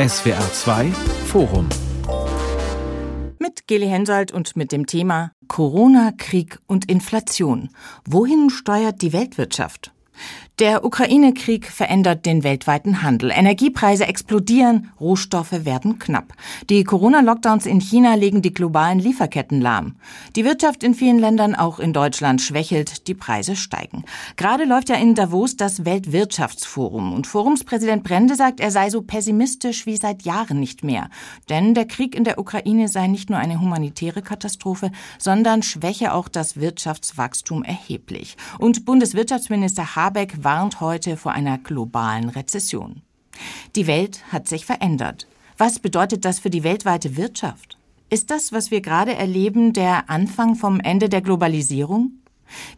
SWR 2 Forum mit Geli Hensoldt und mit dem Thema Corona, Krieg und Inflation. Wohin steuert die Weltwirtschaft? Der Ukraine-Krieg verändert den weltweiten Handel. Energiepreise explodieren, Rohstoffe werden knapp. Die Corona-Lockdowns in China legen die globalen Lieferketten lahm. Die Wirtschaft in vielen Ländern, auch in Deutschland, schwächelt, die Preise steigen. Gerade läuft ja in Davos das Weltwirtschaftsforum und Forumspräsident Brende sagt, er sei so pessimistisch wie seit Jahren nicht mehr. Denn der Krieg in der Ukraine sei nicht nur eine humanitäre Katastrophe, sondern schwäche auch das Wirtschaftswachstum erheblich. Und Bundeswirtschaftsminister Habeck warnt heute vor einer globalen Rezession. Die Welt hat sich verändert. Was bedeutet das für die weltweite Wirtschaft? Ist das, was wir gerade erleben, der Anfang vom Ende der Globalisierung?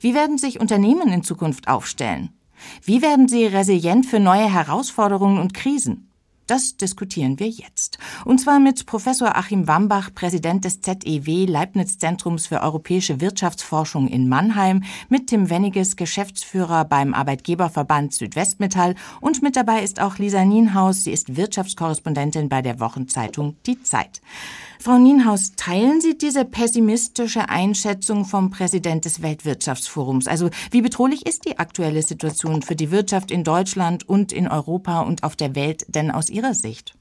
Wie werden sich Unternehmen in Zukunft aufstellen? Wie werden sie resilient für neue Herausforderungen und Krisen? Das diskutieren wir jetzt. Und zwar mit Professor Achim Wambach, Präsident des ZEW Leibniz Zentrums für europäische Wirtschaftsforschung in Mannheim, mit Tim Wenniges, Geschäftsführer beim Arbeitgeberverband Südwestmetall und mit dabei ist auch Lisa Nienhaus. Sie ist Wirtschaftskorrespondentin bei der Wochenzeitung Die Zeit. Frau Nienhaus, teilen Sie diese pessimistische Einschätzung vom Präsident des Weltwirtschaftsforums? Also wie bedrohlich ist die aktuelle Situation für die Wirtschaft in Deutschland und in Europa und auf der Welt denn aus Ihrer Sicht?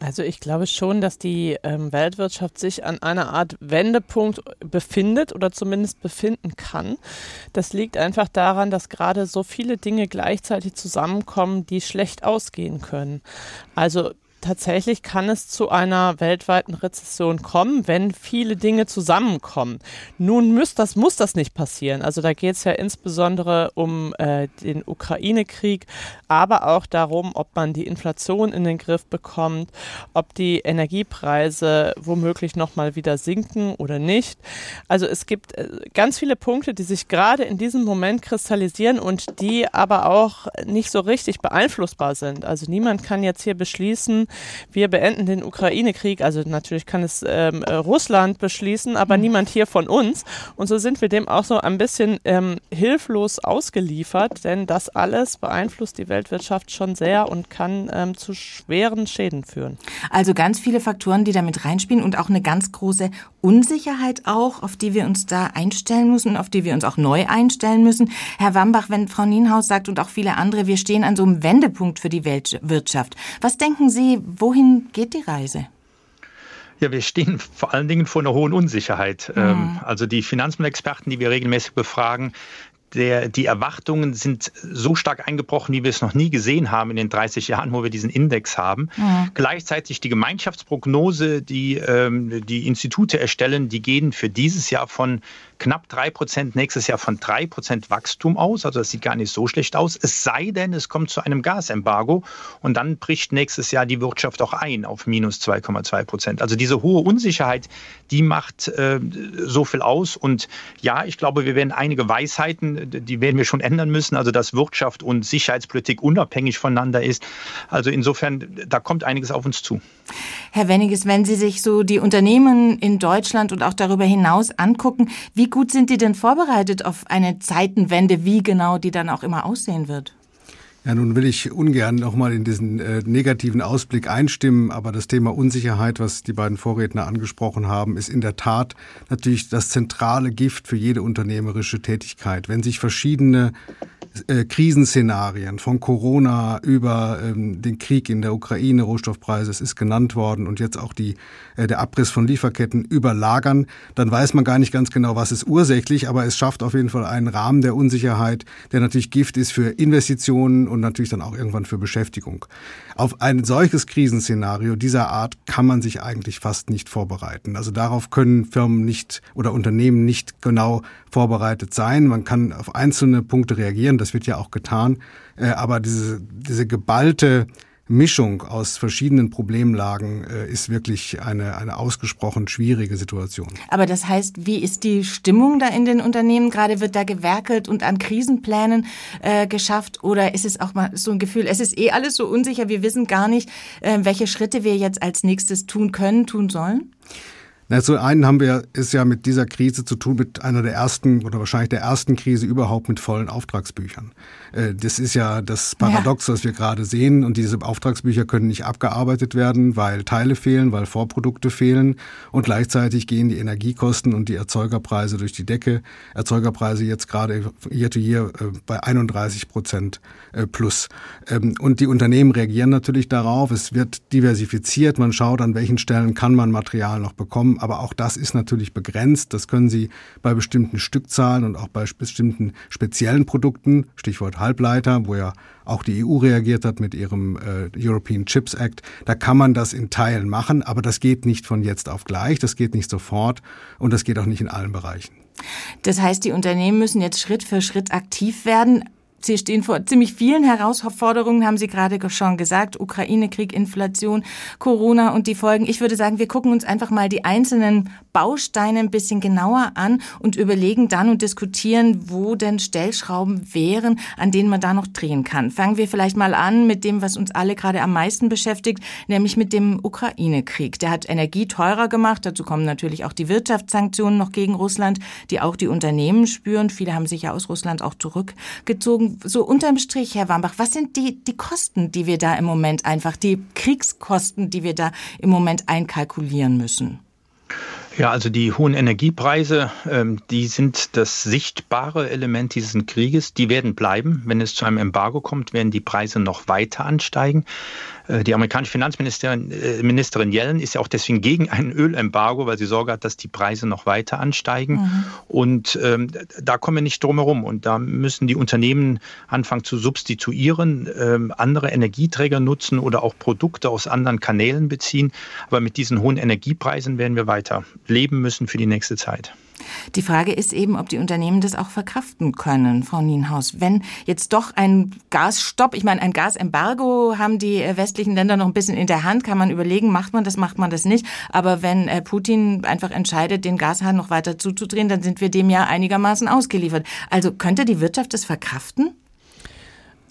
Also ich glaube schon, dass die ähm, Weltwirtschaft sich an einer Art Wendepunkt befindet oder zumindest befinden kann. Das liegt einfach daran, dass gerade so viele Dinge gleichzeitig zusammenkommen, die schlecht ausgehen können. Also tatsächlich kann es zu einer weltweiten Rezession kommen, wenn viele Dinge zusammenkommen. Nun muss das, muss das nicht passieren. Also da geht es ja insbesondere um äh, den Ukraine-Krieg, aber auch darum, ob man die Inflation in den Griff bekommt, ob die Energiepreise womöglich nochmal wieder sinken oder nicht. Also es gibt äh, ganz viele Punkte, die sich gerade in diesem Moment kristallisieren und die aber auch nicht so richtig beeinflussbar sind. Also niemand kann jetzt hier beschließen, wir beenden den Ukraine-Krieg. Also natürlich kann es ähm, äh, Russland beschließen, aber mhm. niemand hier von uns. Und so sind wir dem auch so ein bisschen ähm, hilflos ausgeliefert, denn das alles beeinflusst die Weltwirtschaft schon sehr und kann ähm, zu schweren Schäden führen. Also ganz viele Faktoren, die damit reinspielen und auch eine ganz große Unsicherheit auch, auf die wir uns da einstellen müssen, auf die wir uns auch neu einstellen müssen. Herr Wambach, wenn Frau Nienhaus sagt und auch viele andere, wir stehen an so einem Wendepunkt für die Weltwirtschaft. Was denken Sie, wohin geht die Reise? Ja, wir stehen vor allen Dingen vor einer hohen Unsicherheit. Mhm. Also die Finanzmarktexperten, die wir regelmäßig befragen, der, die Erwartungen sind so stark eingebrochen, wie wir es noch nie gesehen haben in den 30 Jahren, wo wir diesen Index haben. Mhm. Gleichzeitig die Gemeinschaftsprognose, die ähm, die Institute erstellen, die gehen für dieses Jahr von knapp 3 Prozent, nächstes Jahr von 3 Prozent Wachstum aus. Also das sieht gar nicht so schlecht aus. Es sei denn, es kommt zu einem Gasembargo und dann bricht nächstes Jahr die Wirtschaft auch ein auf minus 2,2 Prozent. Also diese hohe Unsicherheit, die macht äh, so viel aus. Und ja, ich glaube, wir werden einige Weisheiten, die werden wir schon ändern müssen. Also dass Wirtschaft und Sicherheitspolitik unabhängig voneinander ist. Also insofern, da kommt einiges auf uns zu. Herr Wenniges, wenn Sie sich so die Unternehmen in Deutschland und auch darüber hinaus angucken, wie wie gut sind die denn vorbereitet auf eine Zeitenwende, wie genau die dann auch immer aussehen wird? Ja, nun will ich ungern nochmal in diesen äh, negativen Ausblick einstimmen, aber das Thema Unsicherheit, was die beiden Vorredner angesprochen haben, ist in der Tat natürlich das zentrale Gift für jede unternehmerische Tätigkeit. Wenn sich verschiedene äh, Krisenszenarien von Corona über ähm, den Krieg in der Ukraine, Rohstoffpreise, es ist genannt worden und jetzt auch die, äh, der Abriss von Lieferketten überlagern, dann weiß man gar nicht ganz genau, was ist ursächlich, aber es schafft auf jeden Fall einen Rahmen der Unsicherheit, der natürlich Gift ist für Investitionen und natürlich dann auch irgendwann für Beschäftigung. Auf ein solches Krisenszenario dieser Art kann man sich eigentlich fast nicht vorbereiten. Also darauf können Firmen nicht oder Unternehmen nicht genau vorbereitet sein. Man kann auf einzelne Punkte reagieren, das wird ja auch getan. Äh, aber diese, diese geballte Mischung aus verschiedenen Problemlagen äh, ist wirklich eine, eine ausgesprochen schwierige Situation. Aber das heißt, wie ist die Stimmung da in den Unternehmen? Gerade wird da gewerkelt und an Krisenplänen äh, geschafft oder ist es auch mal so ein Gefühl, es ist eh alles so unsicher, wir wissen gar nicht, äh, welche Schritte wir jetzt als nächstes tun können, tun sollen? Na, zu einen haben wir es ja mit dieser Krise zu tun, mit einer der ersten oder wahrscheinlich der ersten Krise überhaupt mit vollen Auftragsbüchern. Äh, das ist ja das Paradox, ja. was wir gerade sehen. Und diese Auftragsbücher können nicht abgearbeitet werden, weil Teile fehlen, weil Vorprodukte fehlen. Und gleichzeitig gehen die Energiekosten und die Erzeugerpreise durch die Decke. Erzeugerpreise jetzt gerade year to year äh, bei 31 Prozent äh, plus. Ähm, und die Unternehmen reagieren natürlich darauf. Es wird diversifiziert. Man schaut, an welchen Stellen kann man Material noch bekommen aber auch das ist natürlich begrenzt. Das können Sie bei bestimmten Stückzahlen und auch bei bestimmten speziellen Produkten, Stichwort Halbleiter, wo ja auch die EU reagiert hat mit ihrem äh, European Chips Act. Da kann man das in Teilen machen, aber das geht nicht von jetzt auf gleich, das geht nicht sofort und das geht auch nicht in allen Bereichen. Das heißt, die Unternehmen müssen jetzt Schritt für Schritt aktiv werden. Sie stehen vor ziemlich vielen Herausforderungen, haben Sie gerade schon gesagt. Ukraine-Krieg, Inflation, Corona und die Folgen. Ich würde sagen, wir gucken uns einfach mal die einzelnen Bausteine ein bisschen genauer an und überlegen dann und diskutieren, wo denn Stellschrauben wären, an denen man da noch drehen kann. Fangen wir vielleicht mal an mit dem, was uns alle gerade am meisten beschäftigt, nämlich mit dem Ukraine-Krieg. Der hat Energie teurer gemacht. Dazu kommen natürlich auch die Wirtschaftssanktionen noch gegen Russland, die auch die Unternehmen spüren. Viele haben sich ja aus Russland auch zurückgezogen so unterm Strich, Herr Wambach, was sind die, die Kosten, die wir da im Moment einfach, die Kriegskosten, die wir da im Moment einkalkulieren müssen? Ja, also die hohen Energiepreise, ähm, die sind das sichtbare Element dieses Krieges. Die werden bleiben. Wenn es zu einem Embargo kommt, werden die Preise noch weiter ansteigen. Äh, die amerikanische Finanzministerin äh, Ministerin Yellen ist ja auch deswegen gegen ein Ölembargo, weil sie Sorge hat, dass die Preise noch weiter ansteigen. Mhm. Und ähm, da kommen wir nicht drum herum. Und da müssen die Unternehmen anfangen zu substituieren, ähm, andere Energieträger nutzen oder auch Produkte aus anderen Kanälen beziehen. Aber mit diesen hohen Energiepreisen werden wir weiter leben müssen für die nächste Zeit. Die Frage ist eben, ob die Unternehmen das auch verkraften können, Frau Nienhaus. Wenn jetzt doch ein Gasstopp, ich meine, ein Gasembargo haben die äh, westlichen Länder noch ein bisschen in der Hand, kann man überlegen, macht man das, macht man das nicht. Aber wenn äh, Putin einfach entscheidet, den Gashahn noch weiter zuzudrehen, dann sind wir dem ja einigermaßen ausgeliefert. Also könnte die Wirtschaft das verkraften?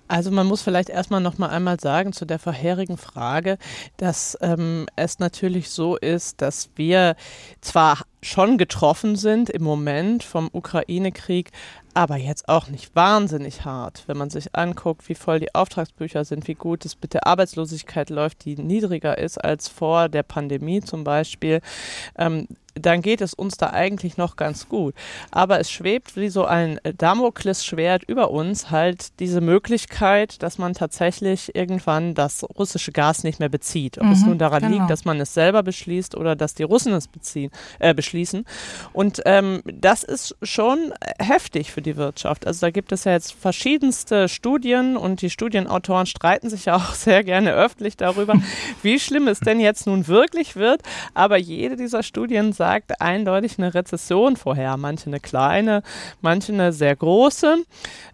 Also man muss vielleicht erstmal noch mal einmal sagen zu der vorherigen Frage, dass ähm, es natürlich so ist, dass wir zwar schon getroffen sind im Moment vom Ukraine-Krieg, aber jetzt auch nicht wahnsinnig hart, wenn man sich anguckt, wie voll die Auftragsbücher sind, wie gut es mit der Arbeitslosigkeit läuft, die niedriger ist als vor der Pandemie zum Beispiel. Ähm, dann geht es uns da eigentlich noch ganz gut. Aber es schwebt wie so ein Damoklesschwert über uns halt diese Möglichkeit, dass man tatsächlich irgendwann das russische Gas nicht mehr bezieht. Ob mhm, es nun daran genau. liegt, dass man es selber beschließt oder dass die Russen es beziehen, äh, beschließen. Und ähm, das ist schon heftig für die Wirtschaft. Also da gibt es ja jetzt verschiedenste Studien und die Studienautoren streiten sich ja auch sehr gerne öffentlich darüber, wie schlimm es denn jetzt nun wirklich wird. Aber jede dieser Studien sagt, sagt eindeutig eine Rezession vorher. Manche eine kleine, manche eine sehr große.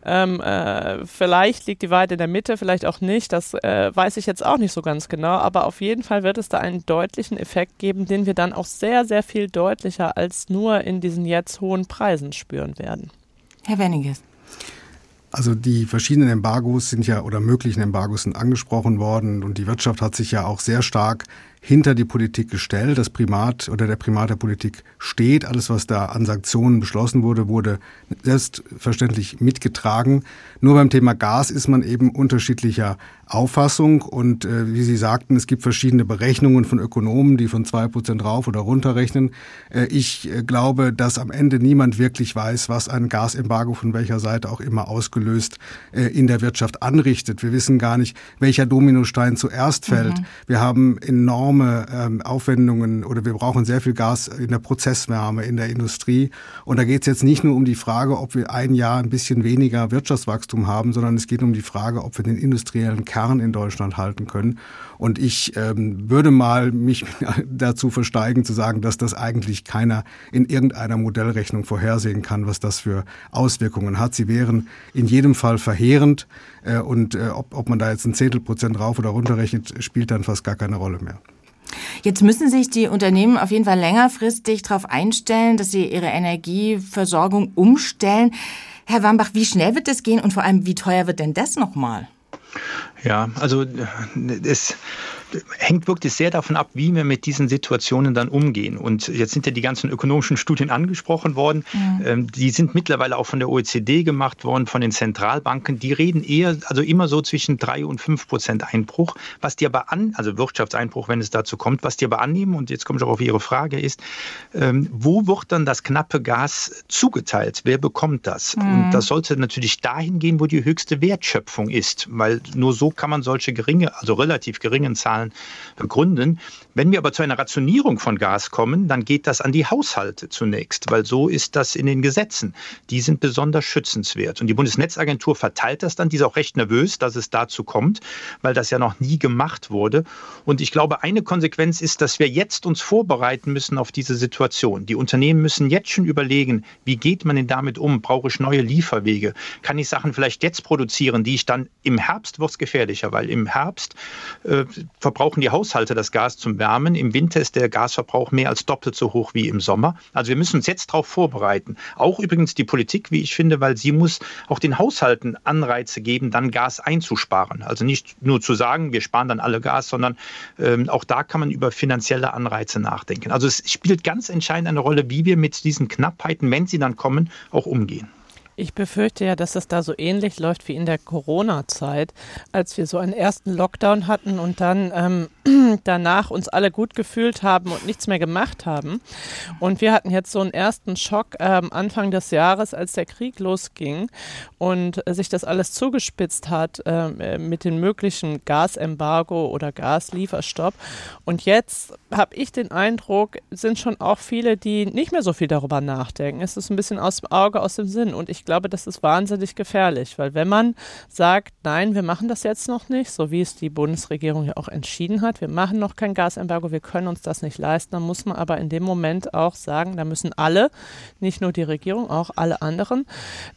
Ähm, äh, vielleicht liegt die Wahrheit in der Mitte, vielleicht auch nicht. Das äh, weiß ich jetzt auch nicht so ganz genau. Aber auf jeden Fall wird es da einen deutlichen Effekt geben, den wir dann auch sehr, sehr viel deutlicher als nur in diesen jetzt hohen Preisen spüren werden. Herr Wenniges. Also die verschiedenen Embargos sind ja oder möglichen Embargos sind angesprochen worden und die Wirtschaft hat sich ja auch sehr stark hinter die Politik gestellt. Das Primat oder der Primat der Politik steht. Alles, was da an Sanktionen beschlossen wurde, wurde selbstverständlich mitgetragen. Nur beim Thema Gas ist man eben unterschiedlicher Auffassung. Und äh, wie Sie sagten, es gibt verschiedene Berechnungen von Ökonomen, die von zwei Prozent rauf oder runter rechnen. Äh, ich äh, glaube, dass am Ende niemand wirklich weiß, was ein Gasembargo von welcher Seite auch immer ausgelöst äh, in der Wirtschaft anrichtet. Wir wissen gar nicht, welcher Dominostein zuerst fällt. Mhm. Wir haben enorm enorme ähm, Aufwendungen oder wir brauchen sehr viel Gas in der Prozesswärme, in der Industrie. Und da geht es jetzt nicht nur um die Frage, ob wir ein Jahr ein bisschen weniger Wirtschaftswachstum haben, sondern es geht um die Frage, ob wir den industriellen Kern in Deutschland halten können. Und ich ähm, würde mal mich dazu versteigen zu sagen, dass das eigentlich keiner in irgendeiner Modellrechnung vorhersehen kann, was das für Auswirkungen hat. Sie wären in jedem Fall verheerend. Äh, und äh, ob, ob man da jetzt ein Zehntel Prozent rauf oder runter rechnet, spielt dann fast gar keine Rolle mehr. Jetzt müssen sich die Unternehmen auf jeden Fall längerfristig darauf einstellen, dass sie ihre Energieversorgung umstellen. Herr Wambach, wie schnell wird das gehen und vor allem, wie teuer wird denn das nochmal? Ja, also es hängt wirklich sehr davon ab, wie wir mit diesen Situationen dann umgehen. Und jetzt sind ja die ganzen ökonomischen Studien angesprochen worden. Mhm. Die sind mittlerweile auch von der OECD gemacht worden, von den Zentralbanken. Die reden eher, also immer so zwischen drei und fünf Prozent Einbruch. Was die aber an, also Wirtschaftseinbruch, wenn es dazu kommt, was die aber annehmen, und jetzt komme ich auch auf Ihre Frage, ist, ähm, wo wird dann das knappe Gas zugeteilt? Wer bekommt das? Mhm. Und das sollte natürlich dahin gehen, wo die höchste Wertschöpfung ist, weil nur so kann man solche geringe, also relativ geringen Zahlen begründen. Wenn wir aber zu einer Rationierung von Gas kommen, dann geht das an die Haushalte zunächst, weil so ist das in den Gesetzen. Die sind besonders schützenswert. Und die Bundesnetzagentur verteilt das dann. Die ist auch recht nervös, dass es dazu kommt, weil das ja noch nie gemacht wurde. Und ich glaube, eine Konsequenz ist, dass wir jetzt uns vorbereiten müssen auf diese Situation. Die Unternehmen müssen jetzt schon überlegen, wie geht man denn damit um? Brauche ich neue Lieferwege? Kann ich Sachen vielleicht jetzt produzieren, die ich dann im Herbst wird es gefährlicher, weil im Herbst äh, verbrauchen die Haushalte das Gas zum Wärmen. Im Winter ist der Gasverbrauch mehr als doppelt so hoch wie im Sommer. Also wir müssen uns jetzt darauf vorbereiten. Auch übrigens die Politik, wie ich finde, weil sie muss auch den Haushalten Anreize geben, dann Gas einzusparen. Also nicht nur zu sagen, wir sparen dann alle Gas, sondern ähm, auch da kann man über finanzielle Anreize nachdenken. Also es spielt ganz entscheidend eine Rolle, wie wir mit diesen Knappheiten, wenn sie dann kommen, auch umgehen. Ich befürchte ja, dass es da so ähnlich läuft wie in der Corona-Zeit, als wir so einen ersten Lockdown hatten und dann ähm, danach uns alle gut gefühlt haben und nichts mehr gemacht haben. Und wir hatten jetzt so einen ersten Schock ähm, Anfang des Jahres, als der Krieg losging und sich das alles zugespitzt hat äh, mit den möglichen Gasembargo oder Gaslieferstopp. Und jetzt habe ich den Eindruck, sind schon auch viele, die nicht mehr so viel darüber nachdenken. Es ist ein bisschen aus dem Auge, aus dem Sinn. Und ich ich glaube, das ist wahnsinnig gefährlich, weil wenn man sagt, nein, wir machen das jetzt noch nicht, so wie es die Bundesregierung ja auch entschieden hat, wir machen noch kein Gasembargo, wir können uns das nicht leisten, dann muss man aber in dem Moment auch sagen, da müssen alle, nicht nur die Regierung, auch alle anderen,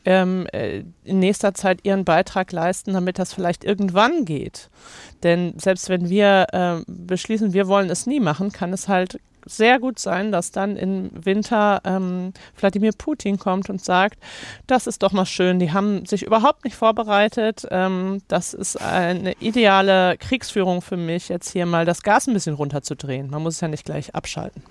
ähm, äh, in nächster Zeit ihren Beitrag leisten, damit das vielleicht irgendwann geht. Denn selbst wenn wir äh, beschließen, wir wollen es nie machen, kann es halt sehr gut sein, dass dann im Winter ähm, Wladimir Putin kommt und sagt, das ist doch mal schön, die haben sich überhaupt nicht vorbereitet, ähm, das ist eine ideale Kriegsführung für mich, jetzt hier mal das Gas ein bisschen runterzudrehen. Man muss es ja nicht gleich abschalten.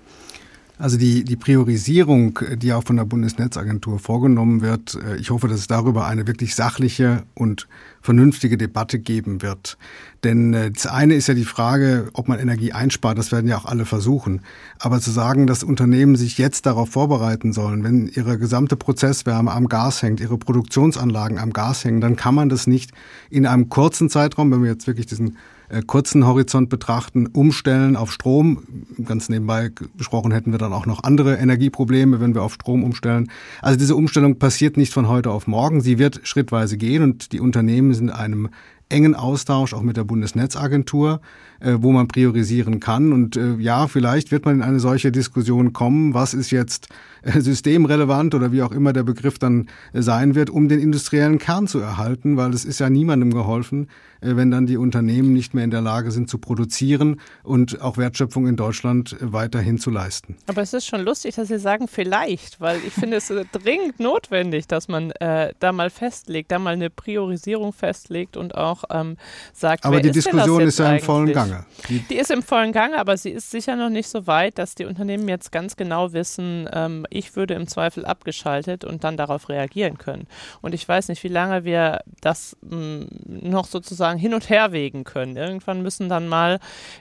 Also die, die Priorisierung, die auch von der Bundesnetzagentur vorgenommen wird, äh, ich hoffe, dass es darüber eine wirklich sachliche und vernünftige Debatte geben wird. Denn äh, das eine ist ja die Frage, ob man Energie einspart, das werden ja auch alle versuchen. Aber zu sagen, dass Unternehmen sich jetzt darauf vorbereiten sollen, wenn ihre gesamte Prozesswärme am Gas hängt, ihre Produktionsanlagen am Gas hängen, dann kann man das nicht in einem kurzen Zeitraum, wenn wir jetzt wirklich diesen äh, kurzen Horizont betrachten, umstellen auf Strom. Ganz nebenbei besprochen hätten wir dann auch noch andere Energieprobleme, wenn wir auf Strom umstellen. Also diese Umstellung passiert nicht von heute auf morgen. Sie wird schrittweise gehen und die Unternehmen sind in einem engen Austausch auch mit der Bundesnetzagentur, wo man priorisieren kann. Und äh, ja, vielleicht wird man in eine solche Diskussion kommen, was ist jetzt äh, systemrelevant oder wie auch immer der Begriff dann äh, sein wird, um den industriellen Kern zu erhalten, weil es ist ja niemandem geholfen, äh, wenn dann die Unternehmen nicht mehr in der Lage sind zu produzieren und auch Wertschöpfung in Deutschland weiterhin zu leisten. Aber es ist schon lustig, dass Sie sagen vielleicht, weil ich finde es dringend notwendig, dass man äh, da mal festlegt, da mal eine Priorisierung festlegt und auch ähm, sagt, aber die Diskussion ist ja im vollen Gange. Die, die, ist im vollen Gange, aber sie ist sicher noch nicht so weit, dass die Unternehmen jetzt ganz genau wissen, ähm, ich würde im Zweifel abgeschaltet und dann darauf reagieren können. Und ich weiß nicht, wie lange wir das mh, mm, noch sozusagen hin und her wägen können. Irgendwann müssen dann mal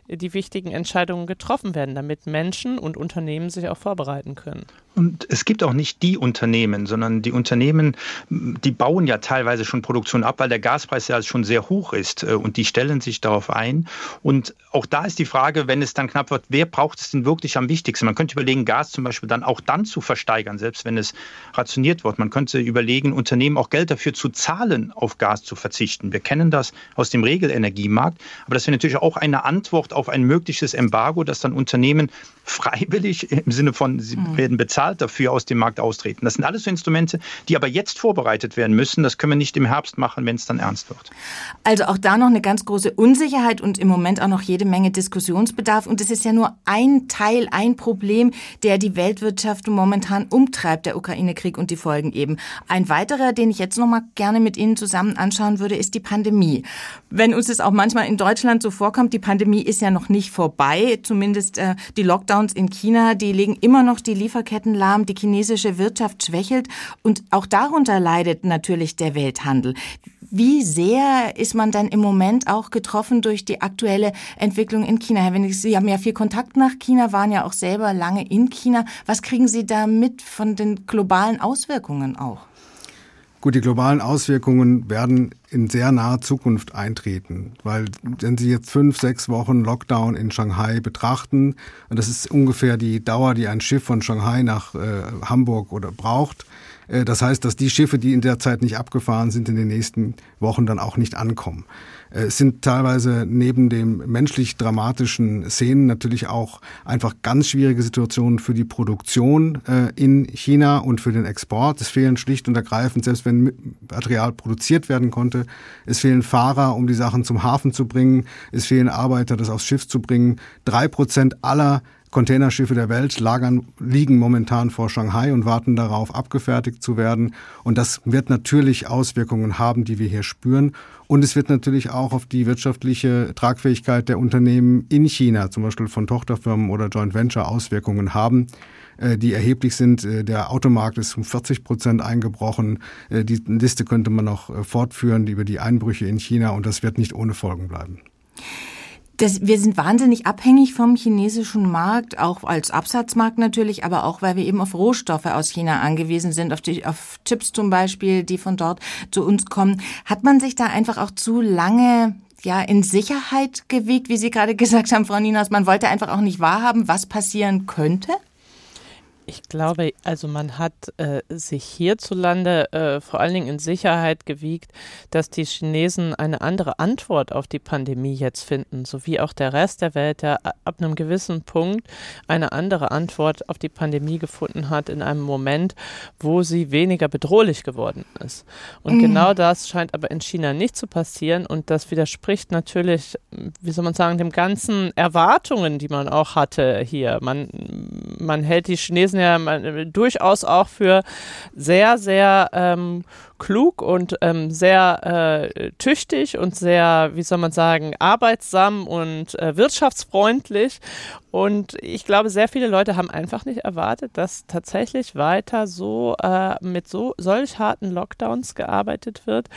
die wichtigen Entscheidungen getroffen werden, damit Menschen und Unternehmen sich auch vorbereiten können. Und es gibt auch nicht die Unternehmen, sondern die Unternehmen, die bauen ja teilweise schon Produktion ab, weil der Gaspreis ja schon sehr hoch ist äh, und die stellen sich darauf ein. Und auch da ist die Frage, wenn es dann knapp wird, wer braucht es denn wirklich am wichtigsten? Man könnte überlegen, Gas zum Beispiel dann auch dann zu versteigern, selbst wenn es rationiert wird. Man könnte überlegen, Unternehmen auch Geld dafür zu zahlen, auf Gas zu verzichten. Wir kennen das aus dem Regelenergiemarkt, aber das wäre natürlich auch eine Antwort auf ein mögliches Embargo, dass dann Unternehmen freiwillig im Sinne von, sie mhm. werden bezahlt dafür aus dem Markt austreten. Das sind alles so Instrumente, die aber jetzt vorbereitet werden müssen. Das können wir nicht im Herbst machen, wenn es dann ernst wird. Also auch da noch eine ganz große Unsicherheit und im Moment auch noch jede Menge Diskussionsbedarf. Und es ist ja nur ein Teil, ein Problem, der die Weltwirtschaft momentan umtreibt, der Ukraine-Krieg und die Folgen eben. Ein weiterer, den ich jetzt noch mal gerne mit Ihnen zusammen anschauen würde, ist die Pandemie. Wenn uns das auch manchmal in Deutschland so vorkommt, die Pandemie ist ja noch nicht vorbei. Zumindest äh, die Lockdowns in China, die legen immer noch die Lieferketten lahm. Die chinesische Wirtschaft schwächelt und auch darunter leidet natürlich der Welthandel. Wie sehr ist man dann im Moment auch getroffen durch die aktuelle Entwicklung in China? Herr Wendig, Sie haben ja viel Kontakt nach China, waren ja auch selber lange in China. Was kriegen Sie da mit von den globalen Auswirkungen auch? Gut, die globalen Auswirkungen werden in sehr naher Zukunft eintreten, weil wenn Sie jetzt fünf, sechs Wochen Lockdown in Shanghai betrachten, und das ist ungefähr die Dauer, die ein Schiff von Shanghai nach äh, Hamburg oder braucht, äh, das heißt, dass die Schiffe, die in der Zeit nicht abgefahren sind, in den nächsten Wochen dann auch nicht ankommen. Äh, es sind teilweise neben dem menschlich dramatischen Szenen natürlich auch einfach ganz schwierige Situationen für die Produktion äh, in China und für den Export. Es fehlen schlicht und ergreifend, selbst wenn Material produziert werden konnte, es fehlen Fahrer, um die Sachen zum Hafen zu bringen. Es fehlen Arbeiter, das aufs Schiff zu bringen. Drei Prozent aller Containerschiffe der Welt lagern, liegen momentan vor Shanghai und warten darauf, abgefertigt zu werden. Und das wird natürlich Auswirkungen haben, die wir hier spüren. Und es wird natürlich auch auf die wirtschaftliche Tragfähigkeit der Unternehmen in China, zum Beispiel von Tochterfirmen oder Joint Venture, Auswirkungen haben die erheblich sind. Äh, der Automarkt ist um 40 Prozent eingebrochen. Äh, die Liste könnte man noch fortführen über die Einbrüche in China und das wird nicht ohne Folgen bleiben. Das, wir sind wahnsinnig abhängig vom chinesischen Markt, auch als Absatzmarkt natürlich, aber auch, weil wir eben auf Rohstoffe aus China angewiesen sind, auf, die, auf Chips zum Beispiel, die von dort zu uns kommen. Hat man sich da einfach auch zu lange ja, in Sicherheit gewiegt, wie Sie gerade gesagt haben, Frau Ninas? Man wollte einfach auch nicht wahrhaben, was passieren könnte? Ich glaube, also man hat äh, sich hierzulande äh, vor allen Dingen in Sicherheit gewiegt, dass die Chinesen eine andere Antwort auf die Pandemie jetzt finden, sowie auch der Rest der Welt, der ab einem gewissen Punkt eine andere Antwort auf die Pandemie gefunden hat in einem Moment, wo sie weniger bedrohlich geworden ist. Und mhm. genau das scheint aber in China nicht zu passieren und das widerspricht natürlich, wie soll man sagen, dem ganzen Erwartungen, die man auch hatte hier. Man, man hält die Chinesen Chinesen ja durchaus auch für sehr, sehr ähm, klug und ähm, sehr äh, tüchtig und sehr, wie soll man sagen, arbeitsam und äh, wirtschaftsfreundlich. Und ich glaube, sehr viele Leute haben einfach nicht erwartet, dass tatsächlich weiter so äh, mit so solch harten Lockdowns gearbeitet wird.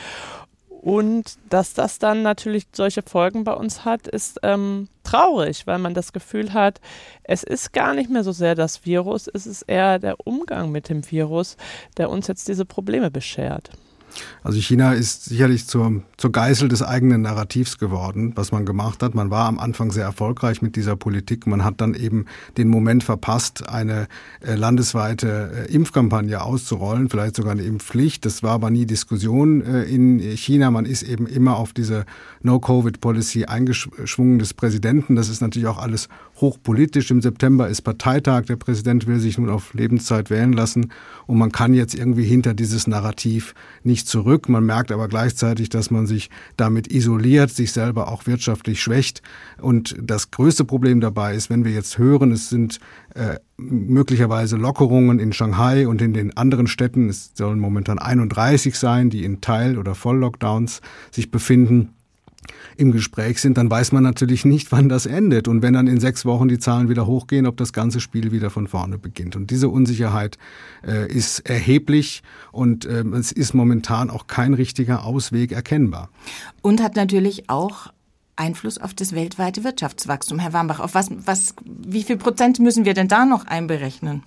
Und dass das dann natürlich solche Folgen bei uns hat, ist ähm, traurig, weil man das Gefühl hat, es ist gar nicht mehr so sehr das Virus, es ist eher der Umgang mit dem Virus, der uns jetzt diese Probleme beschert. Also China ist sicherlich zur, zur Geißel des eigenen Narrativs geworden, was man gemacht hat. Man war am Anfang sehr erfolgreich mit dieser Politik. Man hat dann eben den Moment verpasst, eine äh, landesweite äh, Impfkampagne auszurollen, vielleicht sogar eine Impfpflicht. Das war aber nie Diskussion äh, in China. Man ist eben immer auf diese No-Covid-Policy eingeschwungen des Präsidenten. Das ist natürlich auch alles hochpolitisch. Im September ist Parteitag. Der Präsident will sich nun auf Lebenszeit wählen lassen. Und man kann jetzt irgendwie hinter dieses Narrativ nicht zurück. Man merkt aber gleichzeitig, dass man sich damit isoliert, sich selber auch wirtschaftlich schwächt. Und das größte Problem dabei ist, wenn wir jetzt hören, es sind äh, möglicherweise Lockerungen in Shanghai und in den anderen Städten, es sollen momentan 31 sein, die in Teil- oder Volllockdowns sich befinden im Gespräch sind, dann weiß man natürlich nicht, wann das endet. Und wenn dann in sechs Wochen die Zahlen wieder hochgehen, ob das ganze Spiel wieder von vorne beginnt. Und diese Unsicherheit äh, ist erheblich und äh, es ist momentan auch kein richtiger Ausweg erkennbar. Und hat natürlich auch Einfluss auf das weltweite Wirtschaftswachstum. Herr Warmbach, auf was, was, wie viel Prozent müssen wir denn da noch einberechnen?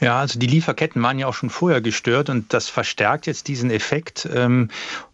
Ja, also die Lieferketten waren ja auch schon vorher gestört und das verstärkt jetzt diesen Effekt.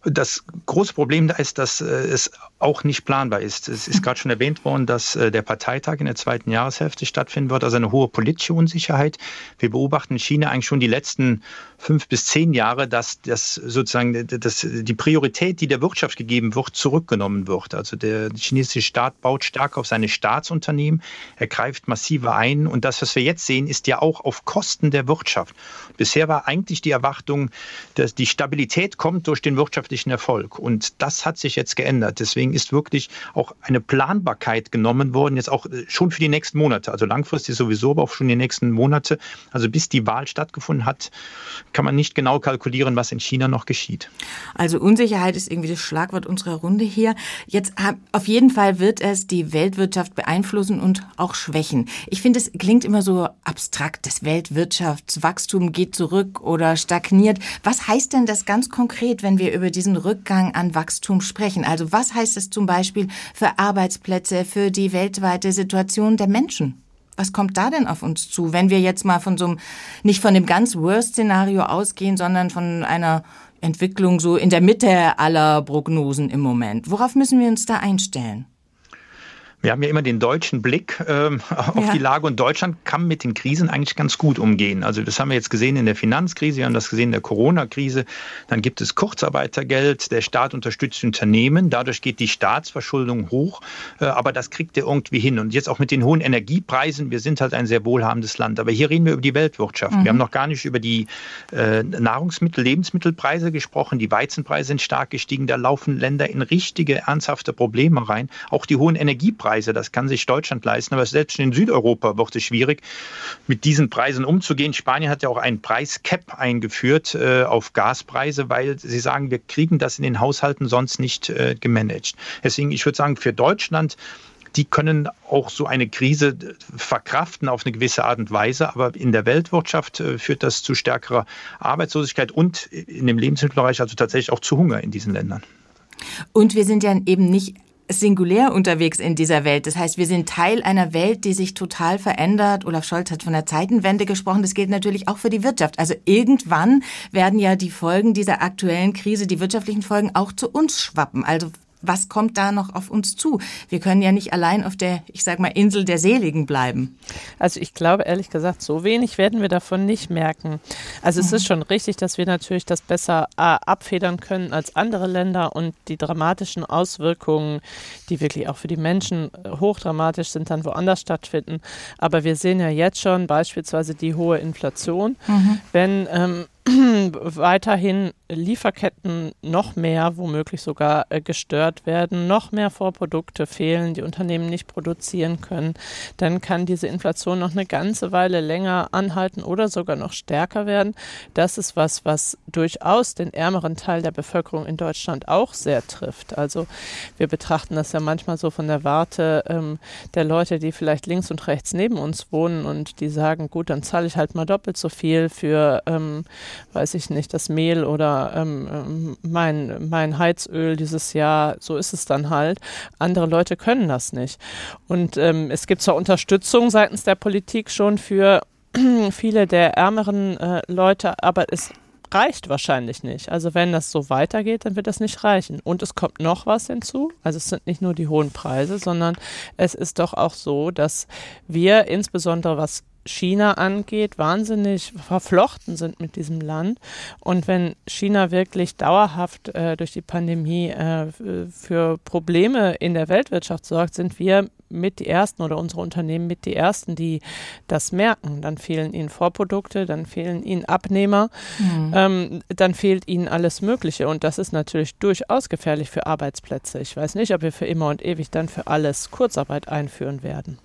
Das große Problem da ist, dass äh, es auch nicht planbar ist. Es ist gerade schon erwähnt worden, dass äh, der Parteitag in der zweiten Jahreshälfte stattfinden wird, also eine hohe politische Unsicherheit. Wir beobachten in China eigentlich schon die letzten fünf bis zehn Jahre, dass das sozusagen dass die Priorität, die der Wirtschaft gegeben wird, zurückgenommen wird. Also der chinesische Staat baut stark auf seine Staatsunternehmen, er greift massiver ein und das, was wir jetzt sehen, ist ja auch auf Kosten der Wirtschaft. Bisher war eigentlich die Erwartung, dass die Stabilität kommt durch den wirtschaftlichen Erfolg. Und das hat sich jetzt geändert. Deswegen ist wirklich auch eine Planbarkeit genommen worden, jetzt auch äh, schon für die nächsten Monate. Also langfristig sowieso, aber auch schon die nächsten Monate. Also bis die Wahl stattgefunden hat, kann man nicht genau kalkulieren, was in China noch geschieht. Also Unsicherheit ist irgendwie das Schlagwort unserer Runde hier. Jetzt auf jeden Fall wird es die Weltwirtschaft beeinflussen und auch schwächen. Ich finde, es klingt immer so abstrakt. Das Weltwirtschaftswachstum geht zurück oder stagniert. Was heißt denn das ganz konkret, wenn wir über diesen Rückgang an Wachstum sprechen? Also was heißt es zum Beispiel für Arbeitsplätze, für die weltweite Situation der Menschen? Was kommt da denn auf uns zu, wenn wir jetzt mal von so einem, nicht von dem ganz Worst-Szenario ausgehen, sondern von einer Entwicklung so in der Mitte aller Prognosen im Moment? Worauf müssen wir uns da einstellen? Wir haben ja immer den deutschen Blick ähm, auf ja. die Lage und Deutschland kann mit den Krisen eigentlich ganz gut umgehen. Also das haben wir jetzt gesehen in der Finanzkrise, wir haben das gesehen in der Corona-Krise. Dann gibt es Kurzarbeitergeld, der Staat unterstützt Unternehmen, dadurch geht die Staatsverschuldung hoch, äh, aber das kriegt er irgendwie hin. Und jetzt auch mit den hohen Energiepreisen, wir sind halt ein sehr wohlhabendes Land, aber hier reden wir über die Weltwirtschaft. Mhm. Wir haben noch gar nicht über die äh, Nahrungsmittel, Lebensmittelpreise gesprochen, die Weizenpreise sind stark gestiegen, da laufen Länder in richtige, ernsthafte Probleme rein. Auch die hohen Energiepreise Preise. Das kann sich Deutschland leisten, aber selbst in Südeuropa wird es schwierig, mit diesen Preisen umzugehen. Spanien hat ja auch einen Preiscap eingeführt äh, auf Gaspreise, weil sie sagen, wir kriegen das in den Haushalten sonst nicht äh, gemanagt. Deswegen, ich würde sagen, für Deutschland die können auch so eine Krise verkraften auf eine gewisse Art und Weise. Aber in der Weltwirtschaft äh, führt das zu stärkerer Arbeitslosigkeit und in dem Lebensmittelbereich also tatsächlich auch zu Hunger in diesen Ländern. Und wir sind ja eben nicht singulär unterwegs in dieser Welt. Das heißt, wir sind Teil einer Welt, die sich total verändert. Olaf Scholz hat von der Zeitenwende gesprochen. Das gilt natürlich auch für die Wirtschaft. Also irgendwann werden ja die Folgen dieser aktuellen Krise, die wirtschaftlichen Folgen auch zu uns schwappen. Also was kommt da noch auf uns zu? Wir können ja nicht allein auf der, ich sag mal, Insel der Seligen bleiben. Also ich glaube ehrlich gesagt, so wenig werden wir davon nicht merken. Also mhm. es ist schon richtig, dass wir natürlich das besser äh, abfedern können als andere Länder und die dramatischen Auswirkungen, die wirklich auch für die Menschen äh, hochdramatisch sind, dann woanders stattfinden. Aber wir sehen ja jetzt schon beispielsweise die hohe Inflation. Mhm. Wenn ähm, weiterhin Lieferketten noch mehr, womöglich sogar äh, gestört werden, noch mehr Vorprodukte fehlen, die Unternehmen nicht produzieren können, dann kann diese Inflation noch eine ganze Weile länger anhalten oder sogar noch stärker werden. Das ist was, was durchaus den ärmeren Teil der Bevölkerung in Deutschland auch sehr trifft. Also wir betrachten das ja manchmal so von der Warte ähm, der Leute, die vielleicht links und rechts neben uns wohnen und die sagen, gut, dann zahle ich halt mal doppelt so viel für ähm, weiß ich nicht, das Mehl oder ähm, ähm, mein, mein Heizöl dieses Jahr, so ist es dann halt. Andere Leute können das nicht. Und ähm, es gibt zwar Unterstützung seitens der Politik schon für viele der ärmeren äh, Leute, aber es reicht wahrscheinlich nicht. Also wenn das so weitergeht, dann wird das nicht reichen. Und es kommt noch was hinzu. Also es sind nicht nur die hohen Preise, sondern es ist doch auch so, dass wir insbesondere was China angeht, wahnsinnig verflochten sind mit diesem Land. Und wenn China wirklich dauerhaft äh, durch die Pandemie äh, für Probleme in der Weltwirtschaft sorgt, sind wir mit die Ersten oder unsere Unternehmen mit die Ersten, die das merken. Dann fehlen ihnen Vorprodukte, dann fehlen ihnen Abnehmer, mhm. ähm, dann fehlt ihnen alles Mögliche. Und das ist natürlich durchaus gefährlich für Arbeitsplätze. Ich weiß nicht, ob wir für immer und ewig dann für alles Kurzarbeit einführen werden.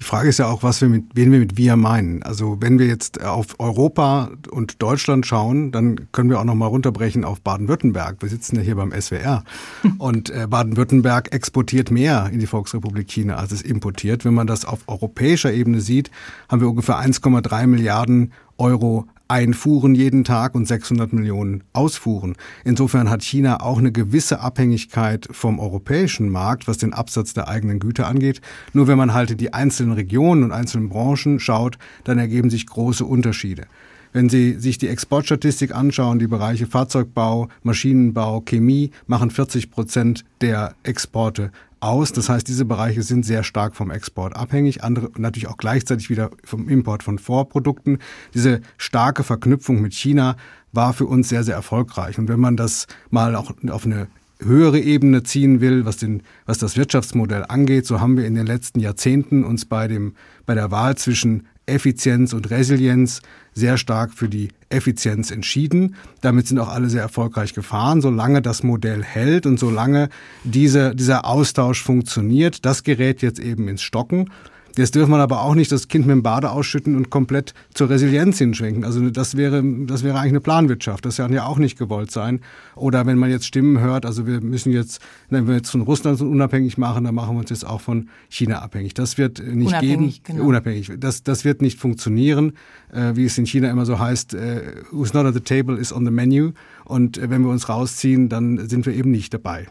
Die Frage ist ja auch, was wir mit, wen wir mit wir meinen. Also wenn wir jetzt auf Europa und Deutschland schauen, dann können wir auch noch mal runterbrechen auf Baden-Württemberg. Wir sitzen ja hier beim SWR und äh, Baden-Württemberg exportiert mehr in die Volksrepublik China, als es importiert. Wenn man das auf europäischer Ebene sieht, haben wir ungefähr 1,3 Milliarden Euro Einfuhren jeden Tag und 600 Millionen Ausfuhren. Insofern hat China auch eine gewisse Abhängigkeit vom europäischen Markt, was den Absatz der eigenen Güter angeht. Nur wenn man halt die einzelnen Regionen und einzelnen Branchen schaut, dann ergeben sich große Unterschiede. Wenn Sie sich die Exportstatistik anschauen, die Bereiche Fahrzeugbau, Maschinenbau, Chemie machen 40 Prozent der Exporte aus. Das heißt, diese Bereiche sind sehr stark vom Export abhängig, andere natürlich auch gleichzeitig wieder vom Import von Vorprodukten. Diese starke Verknüpfung mit China war für uns sehr, sehr erfolgreich. Und wenn man das mal auch auf eine höhere Ebene ziehen will, was, den, was das Wirtschaftsmodell angeht, so haben wir in den letzten Jahrzehnten uns bei, dem, bei der Wahl zwischen Effizienz und Resilienz sehr stark für die Effizienz entschieden. Damit sind auch alle sehr erfolgreich gefahren, solange das Modell hält und solange diese, dieser Austausch funktioniert. Das gerät jetzt eben ins Stocken. Jetzt dürfen wir aber auch nicht das Kind mit dem Bade ausschütten und komplett zur Resilienz hinschwenken. Also das wäre, das wäre eigentlich eine Planwirtschaft. Das kann ja auch nicht gewollt sein. Oder wenn man jetzt Stimmen hört, also wir müssen jetzt, wenn wir jetzt von Russland unabhängig machen, dann machen wir uns jetzt auch von China abhängig. Das wird nicht unabhängig, geben. Genau. Unabhängig. Das, das wird nicht funktionieren. Äh, wie es in China immer so heißt, äh, who's not at the table is on the menu. Und äh, wenn wir uns rausziehen, dann sind wir eben nicht dabei.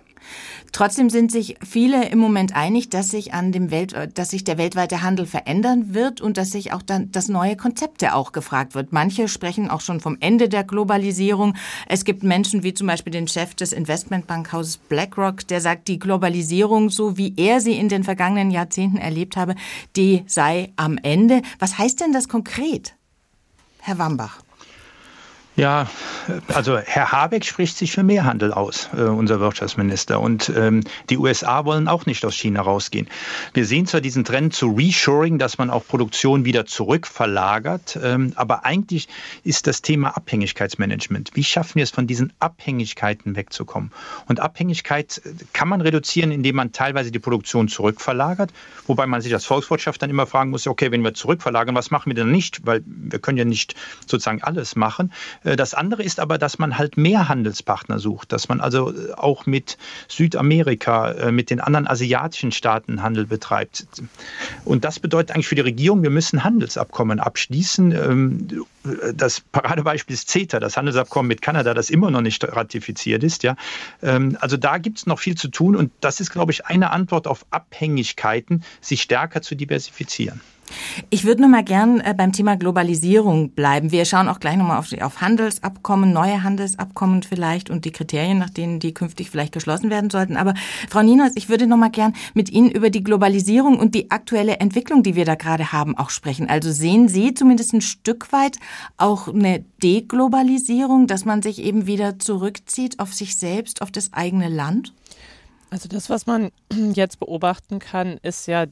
Trotzdem sind sich viele im Moment einig, dass sich an dem Welt, dass sich der weltweite Handel verändern wird und dass sich auch dann das neue Konzepte auch gefragt wird. Manche sprechen auch schon vom Ende der Globalisierung. Es gibt Menschen wie zum Beispiel den Chef des Investmentbankhauses BlackRock, der sagt, die Globalisierung, so wie er sie in den vergangenen Jahrzehnten erlebt habe, die sei am Ende. Was heißt denn das konkret? Herr Wambach. Ja, also Herr Habeck spricht sich für mehr Handel aus, äh, unser Wirtschaftsminister. Und ähm, die USA wollen auch nicht aus China rausgehen. Wir sehen zwar diesen Trend zu Reshoring, dass man auch Produktion wieder zurückverlagert, ähm, aber eigentlich ist das Thema Abhängigkeitsmanagement. Wie schaffen wir es, von diesen Abhängigkeiten wegzukommen? Und Abhängigkeit äh, kann man reduzieren, indem man teilweise die Produktion zurückverlagert, wobei man sich als Volkswirtschaft dann immer fragen muss, okay, wenn wir zurückverlagern, was machen wir denn nicht? Weil wir können ja nicht sozusagen alles machen. Äh, das andere ist aber, dass man halt mehr Handelspartner sucht, dass man also äh, auch mit Südamerika, äh, mit den anderen asiatischen Staaten Handel betreibt. Und das bedeutet eigentlich für die Regierung, wir müssen Handelsabkommen abschließen. Ähm, das Paradebeispiel ist CETA, das Handelsabkommen mit Kanada, das immer noch nicht ratifiziert ist. Ja. Ähm, also da gibt es noch viel zu tun und das ist, glaube ich, eine Antwort auf Abhängigkeiten, sich stärker zu diversifizieren. Ich würde noch mal gern äh, beim Thema Globalisierung bleiben. Wir schauen auch gleich noch mal auf, auf Handelsabkommen, neue Handelsabkommen vielleicht und die Kriterien, nach denen die künftig vielleicht geschlossen werden sollten. Aber Frau Ninas, ich würde noch mal gern mit Ihnen über die Globalisierung und die aktuelle Entwicklung, die wir da gerade haben, auch sprechen. Also sehen Sie zumindest ein Stück weit auch eine Deglobalisierung, dass man sich eben wieder zurückzieht auf sich selbst, auf das eigene Land? Also das, was man jetzt beobachten kann, ist ja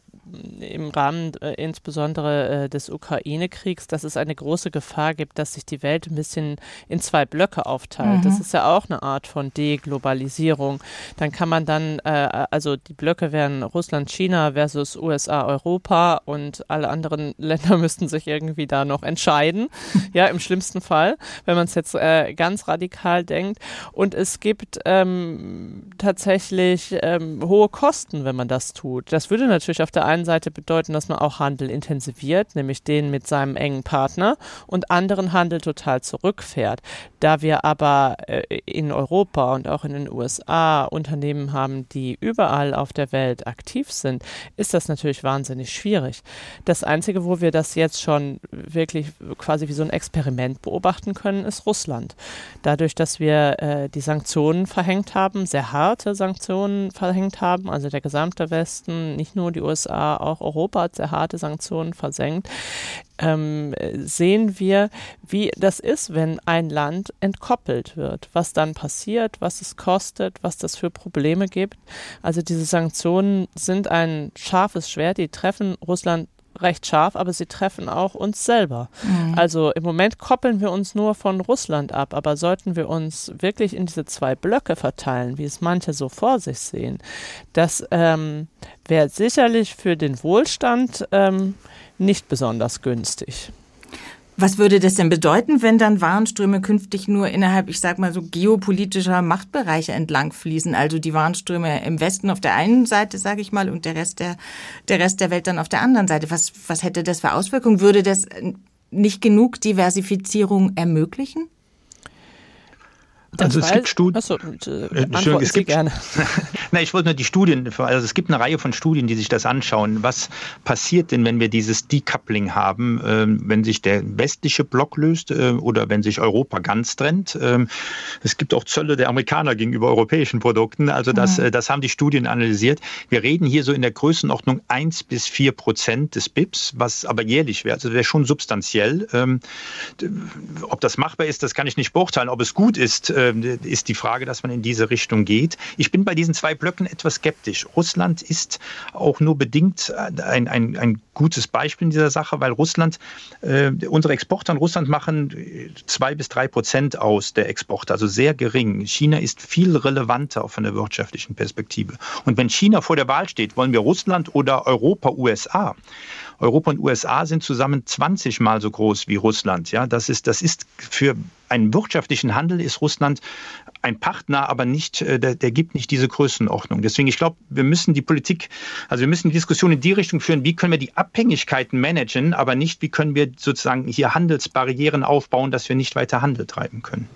im Rahmen äh, insbesondere äh, des Ukraine-Kriegs, dass es eine große Gefahr gibt, dass sich die Welt ein bisschen in zwei Blöcke aufteilt. Mhm. Das ist ja auch eine Art von Deglobalisierung. Dann kann man dann, äh, also die Blöcke wären Russland, China versus USA, Europa und alle anderen Länder müssten sich irgendwie da noch entscheiden. ja, im schlimmsten Fall, wenn man es jetzt äh, ganz radikal denkt. Und es gibt ähm, tatsächlich ähm, hohe Kosten, wenn man das tut. Das würde natürlich auf der einen einen Seite bedeuten, dass man auch Handel intensiviert, nämlich den mit seinem engen Partner und anderen Handel total zurückfährt. Da wir aber äh, in Europa und auch in den USA Unternehmen haben, die überall auf der Welt aktiv sind, ist das natürlich wahnsinnig schwierig. Das Einzige, wo wir das jetzt schon wirklich quasi wie so ein Experiment beobachten können, ist Russland. Dadurch, dass wir äh, die Sanktionen verhängt haben, sehr harte Sanktionen verhängt haben, also der gesamte Westen, nicht nur die USA, auch Europa hat sehr harte Sanktionen versenkt, ähm, sehen wir, wie das ist, wenn ein Land entkoppelt wird, was dann passiert, was es kostet, was das für Probleme gibt. Also diese Sanktionen sind ein scharfes Schwert, die treffen Russland recht scharf, aber sie treffen auch uns selber. Mhm. Also im Moment koppeln wir uns nur von Russland ab, aber sollten wir uns wirklich in diese zwei Blöcke verteilen, wie es manche so vor sich sehen, das ähm, wäre sicherlich für den Wohlstand ähm, nicht besonders günstig. Was würde das denn bedeuten, wenn dann Warenströme künftig nur innerhalb, ich sag mal so, geopolitischer Machtbereiche entlang fließen? Also die Warenströme im Westen auf der einen Seite, sage ich mal, und der Rest der, der Rest der Welt dann auf der anderen Seite. Was, was hätte das für Auswirkungen? Würde das nicht genug Diversifizierung ermöglichen? Also es gibt Studien. Achso, äh, es gibt, gerne. Na, ich wollte nur die Studien, also es gibt eine Reihe von Studien, die sich das anschauen. Was passiert denn, wenn wir dieses Decoupling haben, äh, wenn sich der westliche Block löst äh, oder wenn sich Europa ganz trennt? Ähm, es gibt auch Zölle der Amerikaner gegenüber europäischen Produkten. Also das, mhm. das haben die Studien analysiert. Wir reden hier so in der Größenordnung 1 bis 4 Prozent des BIPs, was aber jährlich wäre. Also wäre schon substanziell. Ähm, ob das machbar ist, das kann ich nicht beurteilen. Ob es gut ist, äh, ist die Frage, dass man in diese Richtung geht. Ich bin bei diesen zwei Blöcken etwas skeptisch. Russland ist auch nur bedingt ein, ein, ein gutes Beispiel in dieser Sache, weil Russland, äh, unsere Exporte an Russland machen zwei bis drei Prozent aus der Exporte, also sehr gering. China ist viel relevanter von der wirtschaftlichen Perspektive. Und wenn China vor der Wahl steht, wollen wir Russland oder Europa, USA, Europa und USA sind zusammen 20 Mal so groß wie Russland. Ja, das ist, das ist für einen wirtschaftlichen Handel ist Russland ein Partner, aber nicht, äh, der, der gibt nicht diese Größenordnung. Deswegen, ich glaube, wir müssen die Politik, also wir müssen die Diskussion in die Richtung führen, wie können wir die Abhängigkeiten managen, aber nicht, wie können wir sozusagen hier Handelsbarrieren aufbauen, dass wir nicht weiter Handel treiben können.